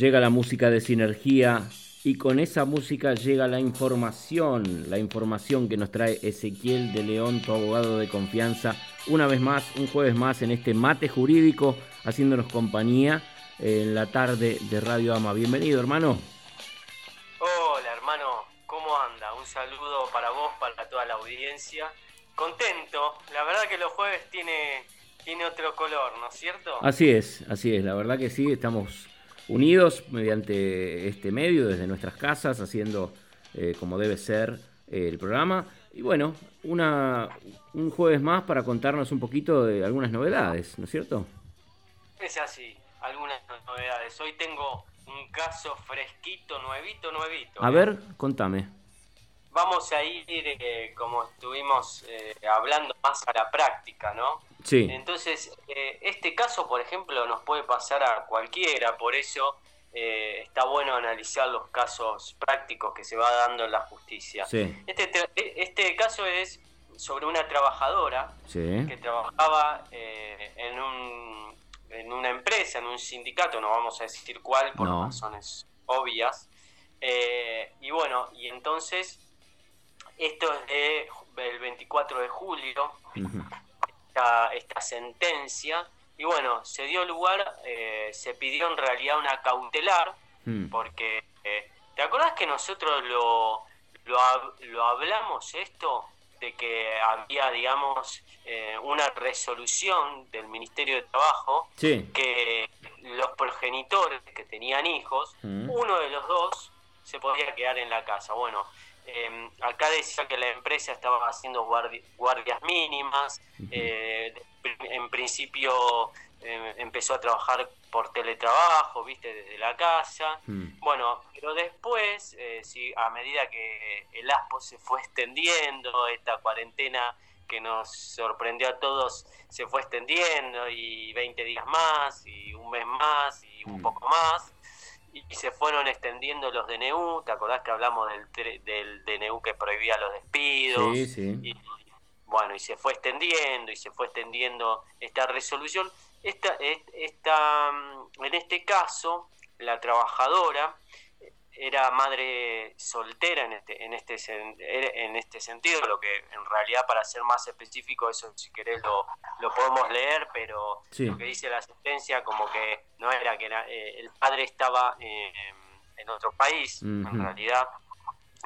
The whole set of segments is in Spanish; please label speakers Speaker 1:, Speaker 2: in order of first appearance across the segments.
Speaker 1: llega la música de sinergia y con esa música llega la información, la información que nos trae Ezequiel de León, tu abogado de confianza, una vez más, un jueves más en este mate jurídico, haciéndonos compañía en la tarde de Radio Ama. Bienvenido, hermano.
Speaker 2: Hola, hermano, ¿cómo anda? Un saludo para vos, para toda la audiencia. Contento, la verdad que los jueves tiene, tiene otro color, ¿no es cierto?
Speaker 1: Así es, así es, la verdad que sí, estamos unidos mediante este medio, desde nuestras casas, haciendo eh, como debe ser eh, el programa. Y bueno, una, un jueves más para contarnos un poquito de algunas novedades, ¿no es cierto?
Speaker 2: Es así, algunas novedades. Hoy tengo un caso fresquito, nuevito, nuevito.
Speaker 1: A ver, contame.
Speaker 2: Vamos a ir, eh, como estuvimos hablando, más a la práctica, ¿no?
Speaker 1: Sí.
Speaker 2: Entonces, eh, este caso, por ejemplo, nos puede pasar a cualquiera, por eso eh, está bueno analizar los casos prácticos que se va dando en la justicia.
Speaker 1: Sí.
Speaker 2: Este, este caso es sobre una trabajadora que trabajaba eh, en, un, en una empresa, en un sindicato, no vamos a decir cuál por razones obvias. y bueno, y entonces, esto es de, el 24 de julio esta, sentencia. Y bueno, se dio lugar, eh, se pidió en realidad una cautelar, hmm. porque eh, ¿te acordás que nosotros lo, lo, hablamos esto? de que había, digamos, eh, una resolución del Ministerio de Trabajo que los progenitores que tenían hijos, hmm. uno de los dos se podía quedar en la casa. Bueno, eh, acá decía que la empresa estaba haciendo guardias mínimas, eh, en principio eh, empezó a trabajar por teletrabajo, viste, desde la casa. Mm. Bueno, pero después, eh, a medida que el ASPO se fue extendiendo, esta cuarentena que nos sorprendió a todos se fue extendiendo y 20 días más y un mes más y un mm. poco más y se fueron extendiendo los DNU, ¿te acordás que hablamos del, del DNU que prohibía los despidos?
Speaker 1: Sí, sí.
Speaker 2: Y, bueno, y se fue extendiendo y se fue extendiendo esta resolución. Esta, esta, mm, en este caso, la trabajadora era madre soltera en este, en este, en este sentido, lo que en realidad para ser más específico, eso si querés lo, lo podemos leer, pero lo que dice la sentencia como que no era que eh, el padre estaba eh, en otro país, en realidad,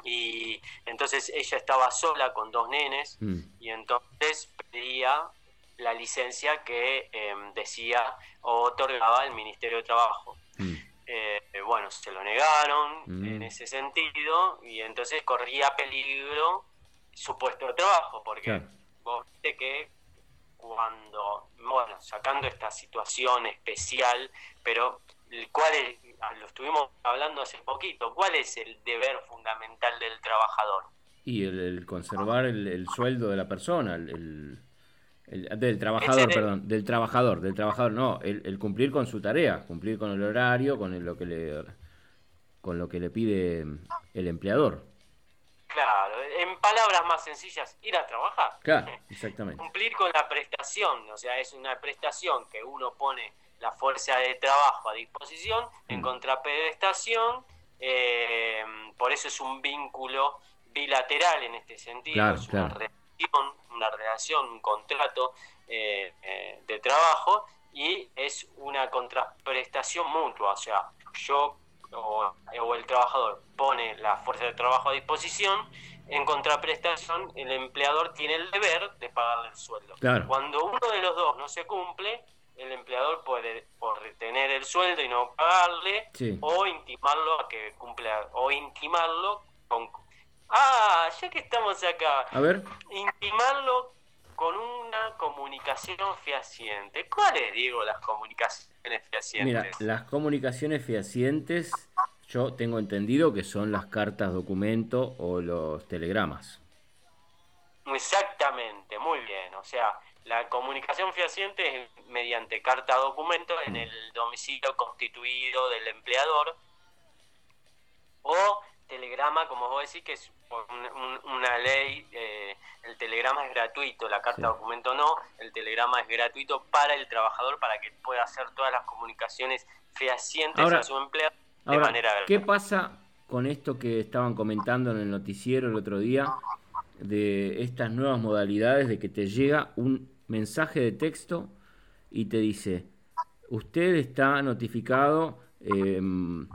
Speaker 2: y entonces ella estaba sola con dos nenes y entonces pedía la licencia que em, decía o otorgaba el Ministerio de Trabajo. Mm. Eh, bueno, se lo negaron en mm. ese sentido y entonces corría peligro su puesto de trabajo, porque vos viste que cuando, bueno, sacando esta situación especial, pero ¿cuál es, ah, lo estuvimos hablando hace poquito, cuál es el deber fundamental del trabajador?
Speaker 1: Y el, conservar el, sueldo de la persona, el, del trabajador, perdón, del trabajador, del trabajador, no, el, cumplir con su tarea, cumplir con el horario, con lo que le con lo que le pide el empleador.
Speaker 2: Claro, en palabras más sencillas, ir a trabajar.
Speaker 1: Claro, exactamente.
Speaker 2: Cumplir con la prestación, o sea, es una prestación que uno pone la fuerza de trabajo a disposición en mm. contraprestación, eh, por eso es un vínculo bilateral en este sentido, es una relación, una relación, un contrato eh, eh, de trabajo y es una contraprestación mutua, o sea, yo o, el trabajador pone la fuerza de trabajo a disposición, en contraprestación el empleador tiene el deber de pagarle el sueldo. Cuando uno de los dos no se cumple, el empleador puede por retener el sueldo y no pagarle o intimarlo a que cumpla o intimarlo con Ah, ya que estamos acá.
Speaker 1: A ver.
Speaker 2: Intimarlo con una comunicación fehaciente. ¿Cuáles, Diego, las comunicaciones fehacientes?
Speaker 1: Mira, las comunicaciones fehacientes, yo tengo entendido que son las cartas documento o los telegramas.
Speaker 2: Exactamente, muy bien. O sea, la comunicación fehaciente es mediante carta documento en mm. el domicilio constituido del empleador o telegrama, como vos decís, que es una ley, eh, el telegrama es gratuito, la carta documento no, el telegrama es gratuito para el trabajador para que pueda hacer todas las comunicaciones fehacientes a su empleado de manera
Speaker 1: ¿Qué pasa con esto que estaban comentando en el noticiero el otro día de estas nuevas modalidades de que te llega un mensaje de texto y te dice, usted está notificado em,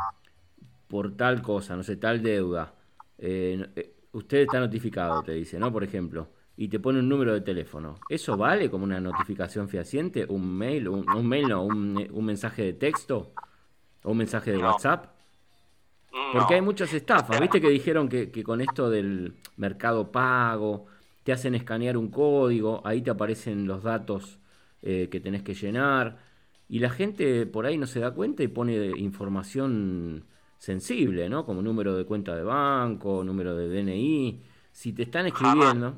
Speaker 1: por tal cosa, no sé, tal deuda. Eh, eh, usted está notificado, te dice, ¿no? Por ejemplo, y te pone un número de teléfono. ¿Eso vale como una notificación fehaciente? ¿Un mail? ¿Un, mail no? Un, mensaje de texto? ¿O un mensaje de WhatsApp? Porque hay muchas estafas. ¿Viste que dijeron que, que con esto del mercado pago te hacen escanear un código, ahí te aparecen los datos eh, que tenés que llenar? Y la gente por ahí no se da cuenta y pone información sensible, ¿no? Como número de cuenta de banco, número de DNI. Si te están escribiendo,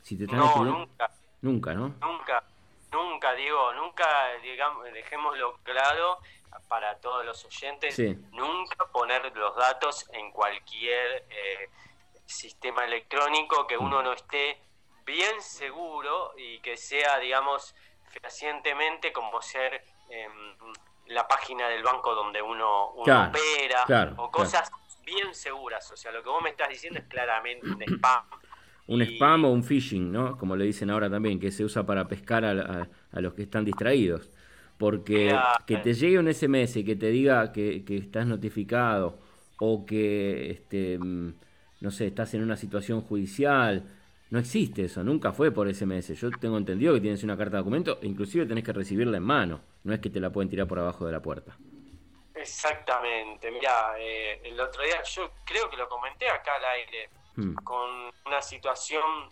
Speaker 1: si te están
Speaker 2: no,
Speaker 1: escribiendo,
Speaker 2: nunca.
Speaker 1: Nunca, ¿no?
Speaker 2: Nunca, nunca, digo, nunca, digamos, dejémoslo claro para todos los oyentes, nunca poner los datos en cualquier eh, sistema electrónico que uno no esté bien seguro y que sea, digamos, fehacientemente como ser em, la página del banco donde uno, opera o cosas bien seguras. O sea, lo que vos me estás diciendo es claramente un spam.
Speaker 1: Un spam o un phishing, ¿no? Como le dicen ahora también, que se usa para pescar a, a los que están distraídos. Porque que te llegue un SMS y que te diga que, estás notificado o que, este, mm, no sé, estás en una situación judicial, no existe eso, nunca fue por SMS. Yo tengo entendido que tienes una carta de documento, inclusive tenés que recibirla en mano, no es que te la pueden tirar por abajo de la puerta.
Speaker 2: Exactamente, mira, eh, el otro día yo creo que lo comenté acá al aire, hmm. con una situación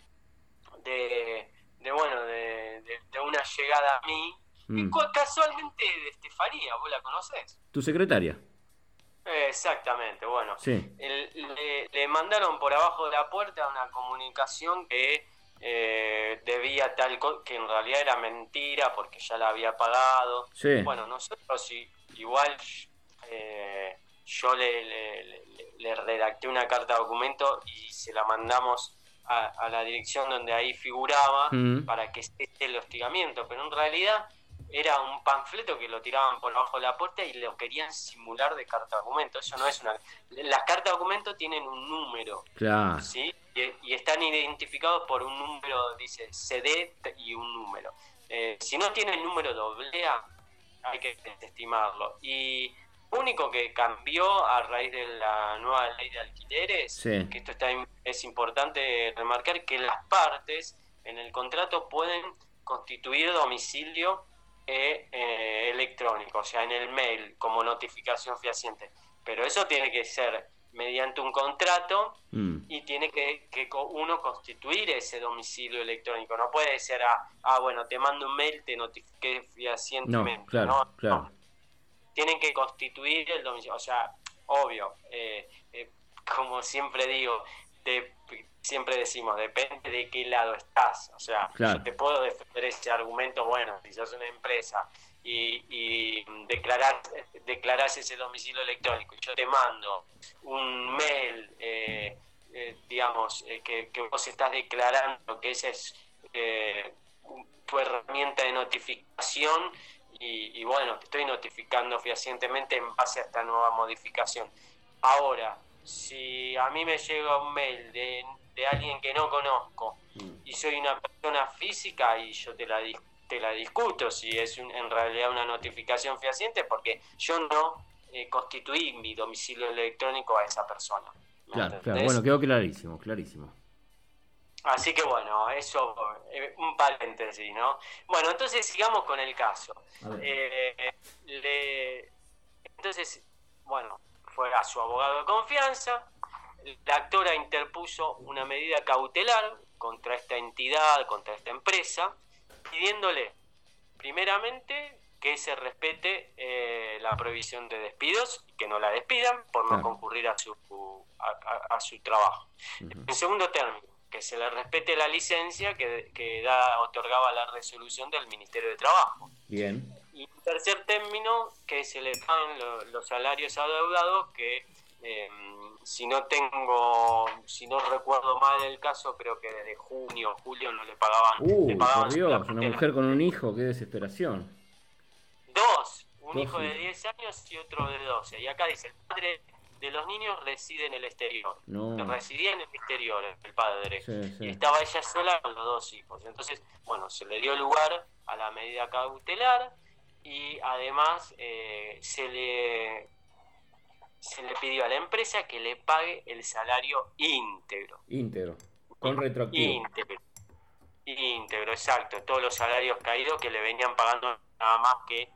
Speaker 2: de, bueno, de, una llegada a mí, Mm. casualmente de Estefanía, ¿vos la conocés?
Speaker 1: ¿Tu secretaria?
Speaker 2: exactamente, bueno. le, mandaron por abajo de la puerta una comunicación que eh, debía tal que en realidad era mentira porque ya la había pagado. Bueno, nosotros igual eh, yo le, le, redacté una carta de documento y se la mandamos a, la dirección donde ahí figuraba mm. para que esté el hostigamiento, pero en realidad era un panfleto que lo tiraban por abajo de la puerta y lo querían simular de carta de documento. Eso no es una. Las cartas de documento tienen un número.
Speaker 1: Claro.
Speaker 2: ¿sí? Y, están identificados por un número, dice CD y un número. Eh, si no tiene el número doble A, hay que desestimarlo. Y único que cambió a raíz de la nueva ley de alquileres, que esto está, es importante remarcar, que las partes en el contrato pueden constituir domicilio eh, electrónico, o sea, en el mail como notificación fehaciente. Pero eso tiene que ser mediante un contrato mm. y tiene que, que, uno constituir ese domicilio electrónico. No puede ser, ah, ah bueno, te mando un mail, te notifique fehacientemente. No, claro, Tienen que constituir el domicilio. O sea, obvio, eh, eh, como siempre digo, te siempre decimos, depende de qué lado estás. O sea, yo te puedo defender ese argumento, bueno, si sos una empresa y, y declarar, declarás ese domicilio electrónico, yo te mando un mail, eh, eh, digamos, eh, que, vos estás declarando que esa es tu herramienta de notificación y, y bueno, te estoy notificando fehacientemente en base a esta nueva modificación. Ahora, si a mí me llega un mail de de alguien que no conozco mm. y soy una persona física y yo te la, te la discuto si es en realidad una notificación fehaciente porque yo no eh, constituí mi domicilio electrónico a esa persona.
Speaker 1: Claro, claro, bueno, quedó clarísimo, clarísimo.
Speaker 2: Así que bueno, eso, eh, un paréntesis, ¿no? Bueno, entonces sigamos con el caso. Eh, entonces, bueno, fue a su abogado de confianza, la actora interpuso una medida cautelar contra esta entidad, contra esta empresa, pidiéndole, primeramente, que se respete eh, la prohibición de despidos y que no la despidan por no concurrir a su, a, su trabajo. En segundo término, que se le respete la licencia que, que da, otorgaba la resolución del Ministerio de Trabajo.
Speaker 1: Bien.
Speaker 2: Y en tercer término, que se le paguen los salarios adeudados que eh, si no tengo, si no recuerdo mal el caso, creo que desde junio, julio no le pagaban.
Speaker 1: Uh, le pagaban Dios, una mujer con un hijo, qué desesperación.
Speaker 2: Dos, Un hijo de 10 años y otro de 12. Y acá dice, el padre de los niños reside en el exterior. No. Residía en el exterior el padre. Y estaba ella sola con los dos hijos. Entonces, bueno, se le dio lugar a la medida cautelar y además eh, se le se le pidió a la empresa que le pague el salario íntegro.
Speaker 1: Íntegro, con retroactivo.
Speaker 2: Íntegro, íntegro, exacto. Todos los salarios caídos que le venían pagando nada más que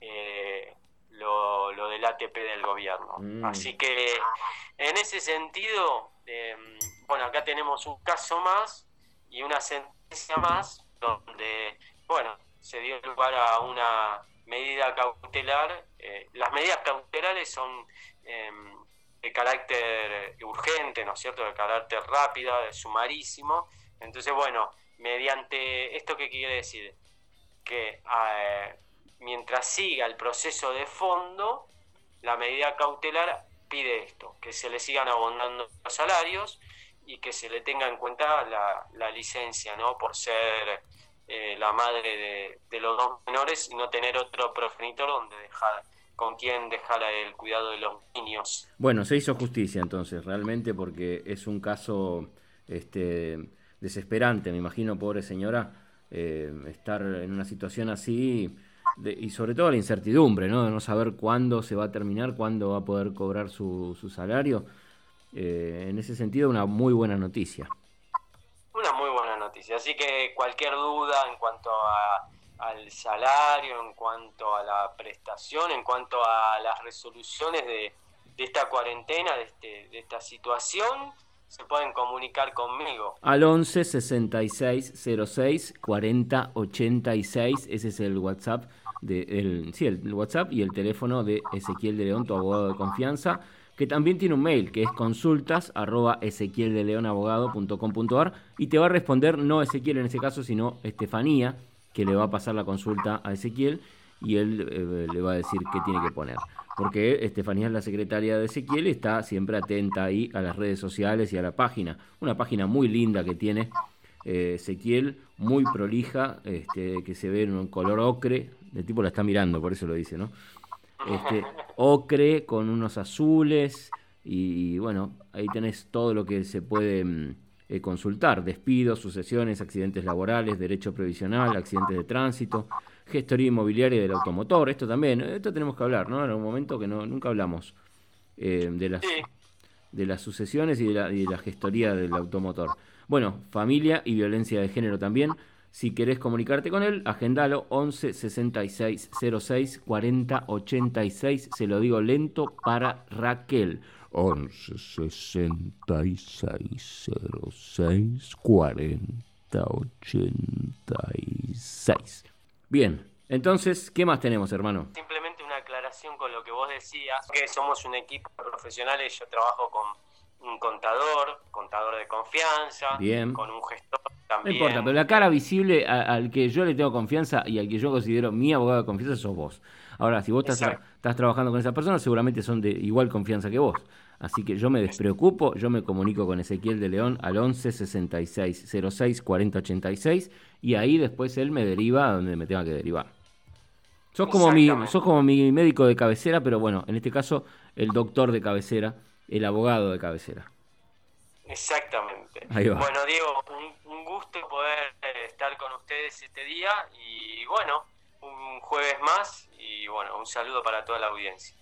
Speaker 2: eh, lo, lo, del ATP del gobierno. Mm. Así que en ese sentido, em, bueno, acá tenemos un caso más y una sentencia más donde, bueno, se dio lugar a una medida cautelar. Eh, las medidas cautelares son em, de carácter urgente, ¿no es cierto?, de carácter rápido, de sumarísimo. Entonces, bueno, mediante esto qué quiere decir que eh, mientras siga el proceso de fondo, la medida cautelar pide esto, que se le sigan abondando los salarios y que se le tenga en cuenta la, licencia, ¿no? Por ser eh, la madre de, los dos menores y no tener otro progenitor donde dejar con quien dejar el cuidado de los niños.
Speaker 1: Bueno, se hizo justicia entonces, realmente, porque es un caso este, desesperante, me imagino, pobre señora, eh, estar en una situación así y sobre todo la incertidumbre, ¿no? De no saber cuándo se va a terminar, cuándo va a poder cobrar su, su salario. Eh, en ese sentido,
Speaker 2: una muy buena noticia. Así que cualquier duda en cuanto a, al salario, en cuanto a la prestación, en cuanto a las resoluciones de, de esta cuarentena, de, este, de esta situación, se pueden comunicar conmigo.
Speaker 1: Al 11 66 06 40 86, ese es el WhatsApp de el, sí, el WhatsApp y el teléfono de Ezequiel de León, tu abogado de confianza, que también tiene un mail que es consultas arroba ezequiel de león abogado.com.ar y te va a responder no Ezequiel en ese caso, sino Estefanía, que le va a pasar la consulta a Ezequiel y él eh, le va a decir qué tiene que poner. Porque Estefanía es la secretaria de Ezequiel y está siempre atenta ahí a las redes sociales y a la página. Una página muy linda que tiene eh, Ezequiel, muy prolija, este, que se ve en un color ocre, el tipo la está mirando, por eso lo dice, ¿no? Este, ocre con unos azules y, bueno, ahí tenés todo lo que se puede mm, eh, consultar, despidos, sucesiones, accidentes laborales, derecho previsional, accidentes de tránsito, gestoría inmobiliaria del automotor, esto también, esto tenemos que hablar, ¿no? En un momento que no, nunca hablamos eh, de, las, de las sucesiones y de la, y de la gestoría del automotor. Bueno, familia y violencia de género también. Si querés comunicarte con él, agendalo 11 66 06 40 86. Se lo digo lento para Raquel. 11 66 06 40 86. Bien, entonces, ¿qué más tenemos, hermano?
Speaker 2: Simplemente una aclaración con lo que vos decías, que somos un equipo profesional, yo trabajo con un contador, contador de confianza,
Speaker 1: Bien.
Speaker 2: con un gestor también.
Speaker 1: No importa, pero la cara visible al que yo le tengo confianza y al que yo considero mi abogado de confianza sos vos. Ahora, si vos estás, estás trabajando con esa persona, seguramente son de igual confianza que vos. Así que yo me despreocupo, yo me comunico con Ezequiel de León al 11 66 06 40 86 y ahí después él me deriva a donde me tenga que derivar. Sos como, mi, sos como mi médico de cabecera, pero bueno, en este caso el doctor de cabecera el abogado de cabecera.
Speaker 2: Exactamente. Bueno, Diego, un, gusto poder eh, estar con ustedes este día y bueno, un jueves más y bueno, un saludo para toda la audiencia.